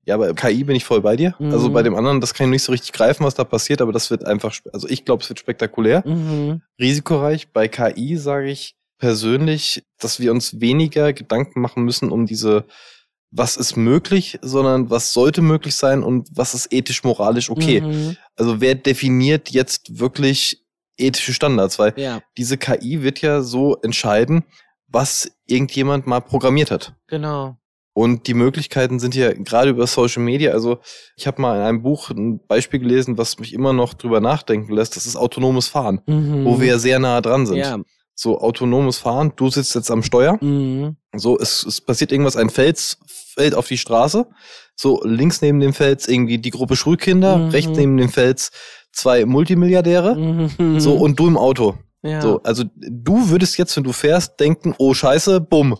Ja, aber KI bin ich voll bei dir. Mhm. Also bei dem anderen, das kann ich nicht so richtig greifen, was da passiert, aber das wird einfach, also ich glaube, es wird spektakulär. Mhm. Risikoreich. Bei KI sage ich persönlich, dass wir uns weniger Gedanken machen müssen um diese, was ist möglich, sondern was sollte möglich sein und was ist ethisch, moralisch okay. Mhm. Also wer definiert jetzt wirklich ethische Standards? Weil Ja, diese KI wird ja so entscheiden, was irgendjemand mal programmiert hat. genau. Und die Möglichkeiten sind ja gerade über Social Media. Also ich habe mal in einem Buch ein Beispiel gelesen, was mich immer noch drüber nachdenken lässt. Das ist autonomes Fahren, Mhm. wo wir ja sehr nah dran sind. Ja. So autonomes Fahren, du sitzt jetzt am Steuer. Mhm. So, es, es passiert irgendwas, ein Fels fällt auf die Straße. So, links neben dem Fels irgendwie die Gruppe Schulkinder, Mhm. rechts neben dem Fels zwei Multimilliardäre. Mhm. So, und du im Auto. ja. So, also du würdest jetzt, wenn du fährst, denken, oh Scheiße, bumm.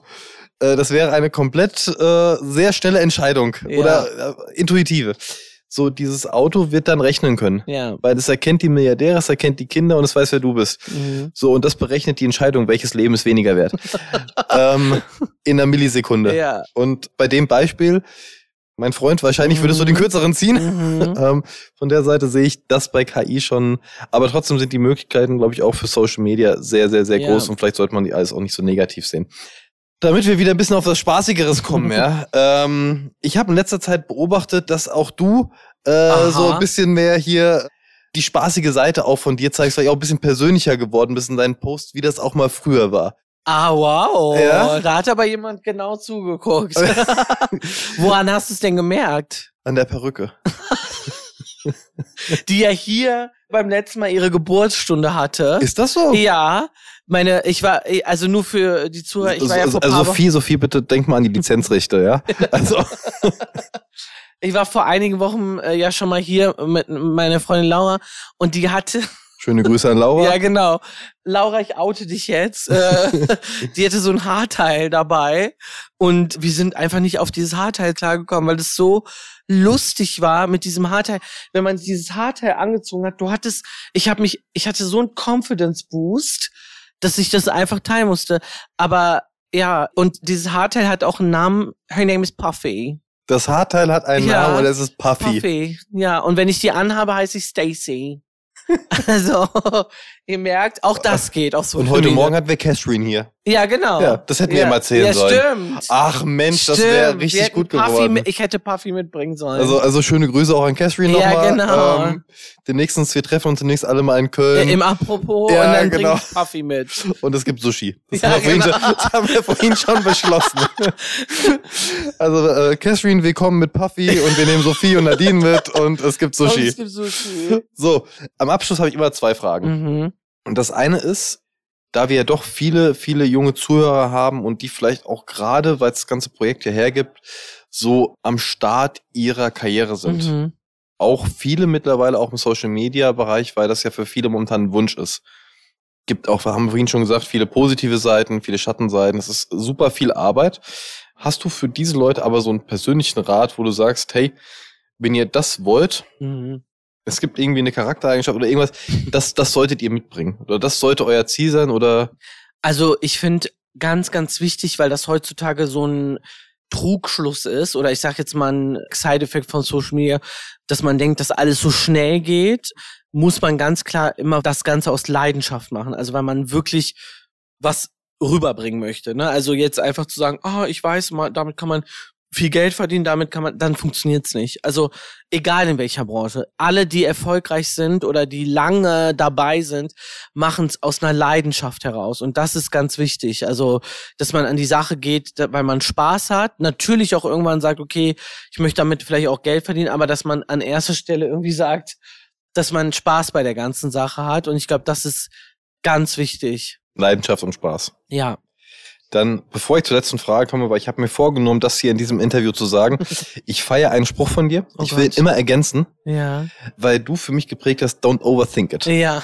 Äh, das wäre eine komplett äh, sehr schnelle Entscheidung Ja. oder äh, intuitive. So, dieses Auto wird dann rechnen können. ja. Weil es erkennt die Milliardäre, es erkennt die Kinder und es weiß, wer du bist. Mhm. So, und das berechnet die Entscheidung, welches Leben ist weniger wert. ähm, in einer Millisekunde. Ja. Und bei dem Beispiel, mein Freund, wahrscheinlich würdest du den Mhm. kürzeren ziehen. Mhm. Ähm, von der Seite sehe ich das bei KI schon. Aber trotzdem sind die Möglichkeiten, glaube ich, auch für Social Media sehr, sehr, sehr Ja. groß. Und vielleicht sollte man die alles auch nicht so negativ sehen. Damit wir wieder ein bisschen auf das Spaßigeres kommen, ja. Ähm, ich habe in letzter Zeit beobachtet, dass auch du äh, so ein bisschen mehr hier die spaßige Seite auch von dir zeigst, weil ich auch ein bisschen persönlicher geworden bist in deinen Posts, wie das auch mal früher war. Ah, wow. Ja? Da hat aber jemand genau zugeguckt. Woran hast du es denn gemerkt? An der Perücke. Die ja hier beim letzten Mal ihre Geburtsstunde hatte. Ist das so? Ja, meine, ich war, also nur für die Zuhörer, ich war ja vor also Wochen, Sophie, Sophie, bitte denk mal an die Lizenzrechte, ja? Also, ich war vor einigen Wochen äh, ja schon mal hier mit meiner Freundin Laura und die hatte, schöne Grüße an Laura. ja genau, Laura, ich oute dich jetzt, äh, die hatte so ein Haarteil dabei und wir sind einfach nicht auf dieses Haarteil klargekommen, weil das so lustig war mit diesem Haarteil. Wenn man dieses Haarteil angezogen hat, du hattest, ich habe mich, ich hatte so einen Confidence Boost, dass ich das einfach teilen musste. Aber ja, und dieses Haarteil hat auch einen Namen. Her name is Puffy. Das Haarteil hat einen Ja. Namen und es ist Puffy. Puffy. Ja, und wenn ich die anhabe, heiße ich Stacy. Also, ihr merkt, auch das geht. Auch so Und heute Morgen hatten wir Catherine hier. Ja, genau. Ja, das hätten wir ja. ihm erzählen ja, sollen. Stimmt. Ach Mensch, das wäre Stimmt. Wir richtig gut Puffy geworden. Mit, ich hätte Puffy mitbringen sollen. Also, also schöne Grüße auch an Catherine Ja, nochmal. genau. Ähm, demnächst, wir treffen uns demnächst alle mal in Köln Im Apropos, Ja, und dann genau. bringe ich Puffy mit. und es gibt Sushi. Das, Ja, haben, wir vorhin genau. schon, das haben wir vorhin schon beschlossen. also äh, Catherine, willkommen mit Puffy und wir nehmen Sophie und Nadine mit und es gibt Und Sushi. es gibt Sushi. So, am Abschluss habe ich immer zwei Fragen. Mhm. Und das eine ist, da wir ja doch viele, viele junge Zuhörer haben und die vielleicht auch gerade, weil es das ganze Projekt ja hergibt, so am Start ihrer Karriere sind. Mhm. Auch viele mittlerweile auch im Social Media Bereich, weil das ja für viele momentan ein Wunsch ist. Gibt auch, haben wir vorhin schon gesagt, viele positive Seiten, viele Schattenseiten. Es ist super viel Arbeit. Hast du für diese Leute aber so einen persönlichen Rat, wo du sagst, hey, wenn ihr das wollt, Mhm. Es gibt irgendwie eine Charaktereigenschaft oder irgendwas, das, das solltet ihr mitbringen. Oder das sollte euer Ziel sein oder Also ich finde ganz, ganz wichtig, weil das heutzutage so ein Trugschluss ist oder ich sag jetzt mal ein Side-Effekt von Social Media, dass man denkt, dass alles so schnell geht, muss man ganz klar immer das Ganze aus Leidenschaft machen. Also weil man wirklich was rüberbringen möchte. Ne? Also jetzt einfach zu sagen, ah, oh, ich weiß, damit kann man viel Geld verdienen, damit kann man, dann funktioniert's nicht. Also egal in welcher Branche, alle, die erfolgreich sind oder die lange dabei sind, machen es aus einer Leidenschaft heraus und das ist ganz wichtig. Also, dass man an die Sache geht, weil man Spaß hat. Natürlich auch irgendwann sagt, okay, ich möchte damit vielleicht auch Geld verdienen, aber dass man an erster Stelle irgendwie sagt, dass man Spaß bei der ganzen Sache hat und ich glaube, das ist ganz wichtig. Leidenschaft und Spaß. Ja. Dann, bevor ich zur letzten Frage komme, weil ich habe mir vorgenommen, das hier in diesem Interview zu sagen. Ich feiere einen Spruch von dir. Oh ich will ihn immer ergänzen. Ja. Weil du für mich geprägt hast, don't overthink it. Ja.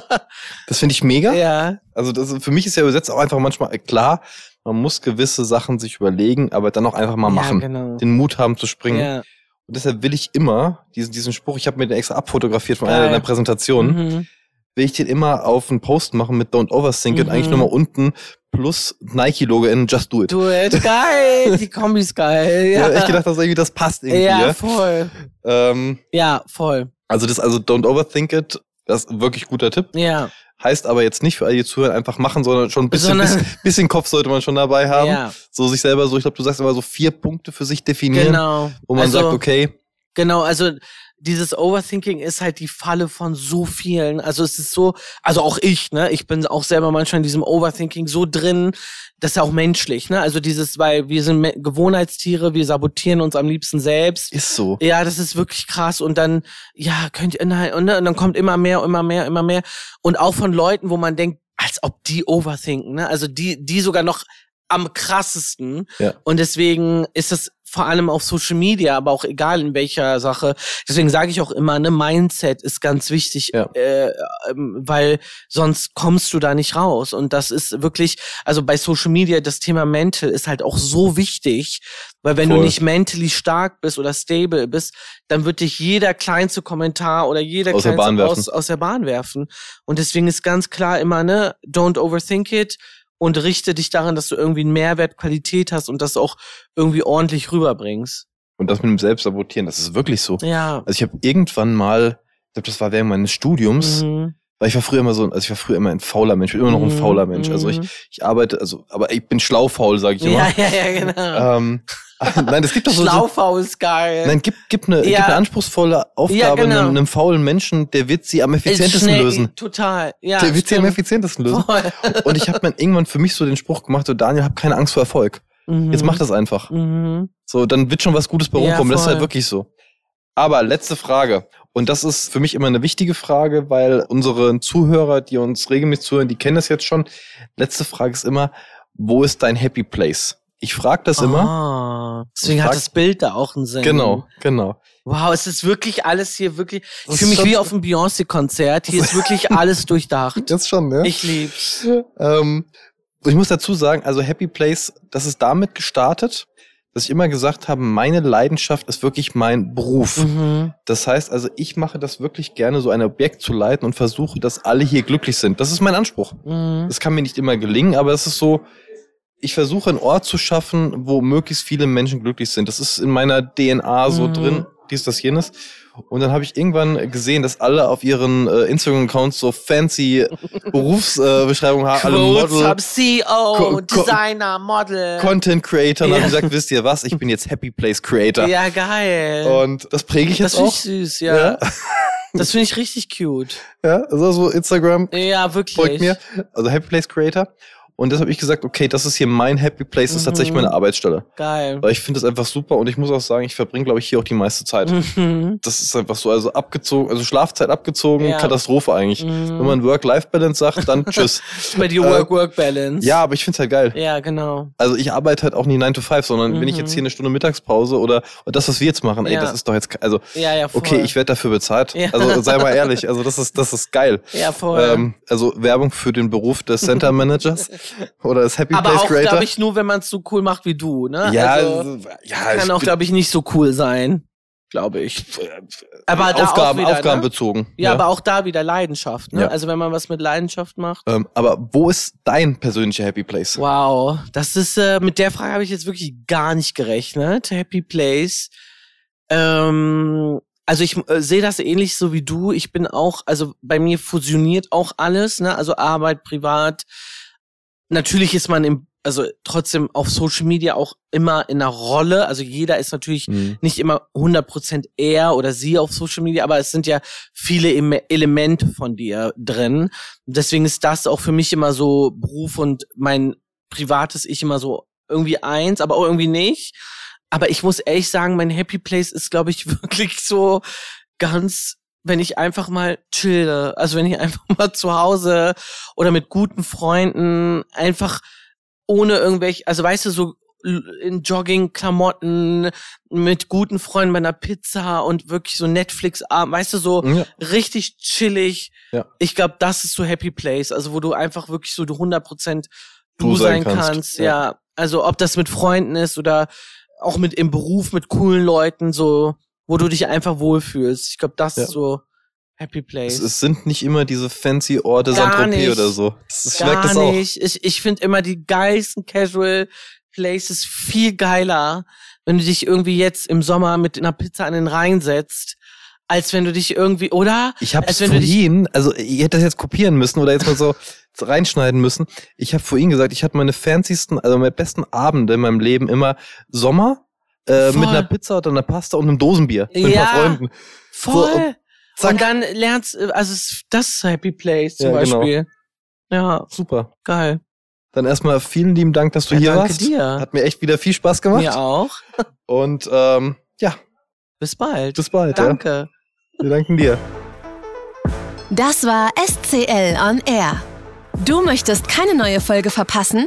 das finde ich mega. Ja. Also das, für mich ist ja übersetzt auch einfach manchmal klar, man muss gewisse Sachen sich überlegen, aber dann auch einfach mal machen. Ja, genau. Den Mut haben zu springen. Ja. Und deshalb will ich immer diesen, diesen Spruch, ich habe mir den extra abfotografiert von Geil. einer deiner Präsentationen. Mhm will ich den immer auf einen Post machen mit Don't Overthink mhm. und eigentlich nochmal unten plus Nike-Logo in Just Do It. Do It, geil, die Kombi ist geil. Ja. ja ich gedacht, dass irgendwie das passt irgendwie. Ja, voll. Ähm, ja, voll. Also das, also Don't Overthink It, das ist wirklich guter Tipp. Ja. Heißt aber jetzt nicht für alle, die zuhören, einfach machen, sondern schon ein bisschen, bisschen, bisschen, Kopf sollte man schon dabei haben. Ja. So sich selber so, ich glaube, du sagst immer so vier Punkte für sich definieren. Genau. Wo man also, sagt, okay. Genau, also dieses Overthinking ist halt die Falle von so vielen. Also es ist so, also auch ich, ne, ich bin auch selber manchmal in diesem Overthinking so drin, das ist ja auch menschlich, ne? Also dieses, weil wir sind Gewohnheitstiere, wir sabotieren uns am liebsten selbst. Ist so. Ja, das ist wirklich krass. Und dann, ja, könnt ihr, nein, und, ne, und dann kommt immer mehr, immer mehr, immer mehr. Und auch von Leuten, wo man denkt, als ob die overthinken, ne? Also die, die sogar noch am krassesten. Ja. Und deswegen ist es vor allem auf Social Media, aber auch egal in welcher Sache. Deswegen sage ich auch immer, ne, Mindset ist ganz wichtig, ja. äh, ähm, weil sonst kommst du da nicht raus. Und das ist wirklich, also bei Social Media, das Thema Mental ist halt auch so wichtig, weil wenn Voll. du nicht mentally stark bist oder stable bist, dann wird dich jeder kleinste Kommentar oder jeder aus kleinste der aus, aus der Bahn werfen. Und deswegen ist ganz klar immer, ne, don't overthink it und richte dich daran, dass du irgendwie einen Mehrwert, Qualität hast und das auch irgendwie ordentlich rüberbringst. Und das mit dem Selbstsabotieren, das ist wirklich so. Ja. Also ich habe irgendwann mal, ich glaube, das war während meines Studiums, mhm. Weil ich war früher immer so, also ich war früher immer ein fauler Mensch, bin immer noch ein mhm. fauler Mensch. Also ich, mhm. ich arbeite, also, aber ich bin schlau faul, sage ich immer. Ja, ja, ja, genau. Ähm, nein, es gibt doch so. Schlaufaul ist geil. Nein, gibt, gibt, eine, ja. gibt eine anspruchsvolle Aufgabe ja, genau. einem, einem, faulen Menschen, der wird sie am effizientesten schnell, lösen. Total, ja. Der wird stimmt. sie am effizientesten lösen. Voll. Und ich habe mir irgendwann für mich so den Spruch gemacht, so Daniel, hab keine Angst vor Erfolg. Mhm. Jetzt mach das einfach. Mhm. So, dann wird schon was Gutes bei rumkommen. Ja, das ist halt wirklich so. Aber letzte Frage. Und das ist für mich immer eine wichtige Frage, weil unsere Zuhörer, die uns regelmäßig zuhören, die kennen das jetzt schon. Letzte Frage ist immer, wo ist dein Happy Place? Ich frage das ah, immer. Deswegen frag, hat das Bild da auch einen Sinn. Genau, genau. Wow, es ist wirklich alles hier wirklich. Ich fühle mich wie auf einem Beyoncé-Konzert. Hier ist wirklich alles durchdacht. Das schon, ne? Ich lieb's. Ähm, ich muss dazu sagen, also Happy Place, das ist damit gestartet, dass ich immer gesagt habe, meine Leidenschaft ist wirklich mein Beruf. Mhm. Das heißt also, ich mache das wirklich gerne, so ein Objekt zu leiten und versuche, dass alle hier glücklich sind. Das ist mein Anspruch. Mhm. Das kann mir nicht immer gelingen, aber es ist so, ich versuche einen Ort zu schaffen, wo möglichst viele Menschen glücklich sind. Das ist in meiner DNA so mhm. drin, dies, das, jenes. Und dann habe ich irgendwann gesehen, dass alle auf ihren äh, Instagram-Accounts so fancy Berufsbeschreibungen äh, haben. Alle Model, CEO, Co Designer, Model. Content Creator. Und ja. habe gesagt, wisst ihr was, ich bin jetzt Happy Place Creator. Ja, geil. Und das präge ich jetzt auch. Das finde ich süß, ja. ja. Das finde ich richtig cute. Ja, also so Instagram. Ja, wirklich. Folgt mir. Also Happy Place Creator. Und das habe ich gesagt, okay, das ist hier mein Happy Place, das ist tatsächlich meine mhm. Arbeitsstelle. Geil. Weil ich finde das einfach super und ich muss auch sagen, ich verbringe, glaube ich, hier auch die meiste Zeit. Mhm. Das ist einfach so, also abgezogen, also Schlafzeit abgezogen, ja. Katastrophe eigentlich. Mhm. Wenn man Work-Life-Balance sagt, dann tschüss. Bei dir Work-Work-Balance. Ja, aber ich finde es halt geil. Ja, genau. Also ich arbeite halt auch nie 9 to 5, sondern wenn ich jetzt hier eine Stunde Mittagspause oder, oder das, was wir jetzt machen, ey, ja. das ist doch jetzt, also, ja, ja, voll. okay, ich werde dafür bezahlt. Ja. Also sei mal ehrlich, also das ist, das ist geil. Ja, voll. Ähm, also Werbung für den Beruf des Center Managers oder des Happy aber Place auch, Creator. glaube ich, nur, wenn man es so cool macht wie du, ne? ja, also, ja kann auch, glaube ich, nicht so cool sein. glaube ich. Aber da Aufgaben, wieder, aufgabenbezogen. Ne? Ja, ja, aber auch da wieder Leidenschaft. Ne? Ja. Also wenn man was mit Leidenschaft macht. Ähm, aber wo ist dein persönlicher Happy Place? Wow, das ist äh, mit der Frage habe ich jetzt wirklich gar nicht gerechnet. Happy Place. Ähm, also ich äh, sehe das ähnlich so wie du. Ich bin auch, also bei mir fusioniert auch alles, ne? Also Arbeit, privat. Natürlich ist man im also trotzdem auf Social Media auch immer in einer Rolle. Also jeder ist natürlich mhm. nicht immer 100% er oder sie auf Social Media, aber es sind ja viele Elemente von dir drin. Deswegen ist das auch für mich immer so Beruf und mein privates Ich immer so irgendwie eins, aber auch irgendwie nicht. Aber ich muss ehrlich sagen, mein Happy Place ist, glaube ich, wirklich so ganz wenn ich einfach mal chille, also wenn ich einfach mal zu Hause oder mit guten Freunden einfach ohne irgendwelche, also weißt du, so in Jogging-Klamotten mit guten Freunden bei einer Pizza und wirklich so Netflix-Abend, weißt du, so ja. richtig chillig. Ja. Ich glaube, das ist so Happy Place, also wo du einfach wirklich so 100% du, du sein kannst. kannst. Ja. ja. Also ob das mit Freunden ist oder auch mit im Beruf mit coolen Leuten, so wo du dich einfach wohlfühlst. Ich glaube, das ja. ist so Happy Place. Es, es, sind nicht immer diese fancy Orte Saint-Tropez oder so. Das, ich das auch. nicht. Ich, ich finde immer die geilsten Casual Places viel geiler, wenn du dich irgendwie jetzt im Sommer mit einer Pizza an den Rhein setzt, als wenn du dich irgendwie, oder? Ich habe vorhin, also ihr hättet das jetzt kopieren müssen oder jetzt mal so reinschneiden müssen. Ich habe vorhin gesagt, ich hatte meine fancysten, also meine besten Abende in meinem Leben immer Sommer äh, mit einer Pizza oder einer Pasta und einem Dosenbier mit ja, ein paar Freunden. Voll. So, Zack. Und dann lernst, äh, also das ist Happy Place zum ja, genau. Beispiel. Genau. Ja. Super. Geil. Dann erstmal vielen lieben Dank, dass du ja, hier danke warst. Dir. Hat mir echt wieder viel Spaß gemacht. Mir auch. Und ähm, ja. Bis bald. Bis bald. Danke. Ja. Wir danken dir. Das war SCL on Air. Du möchtest keine neue Folge verpassen?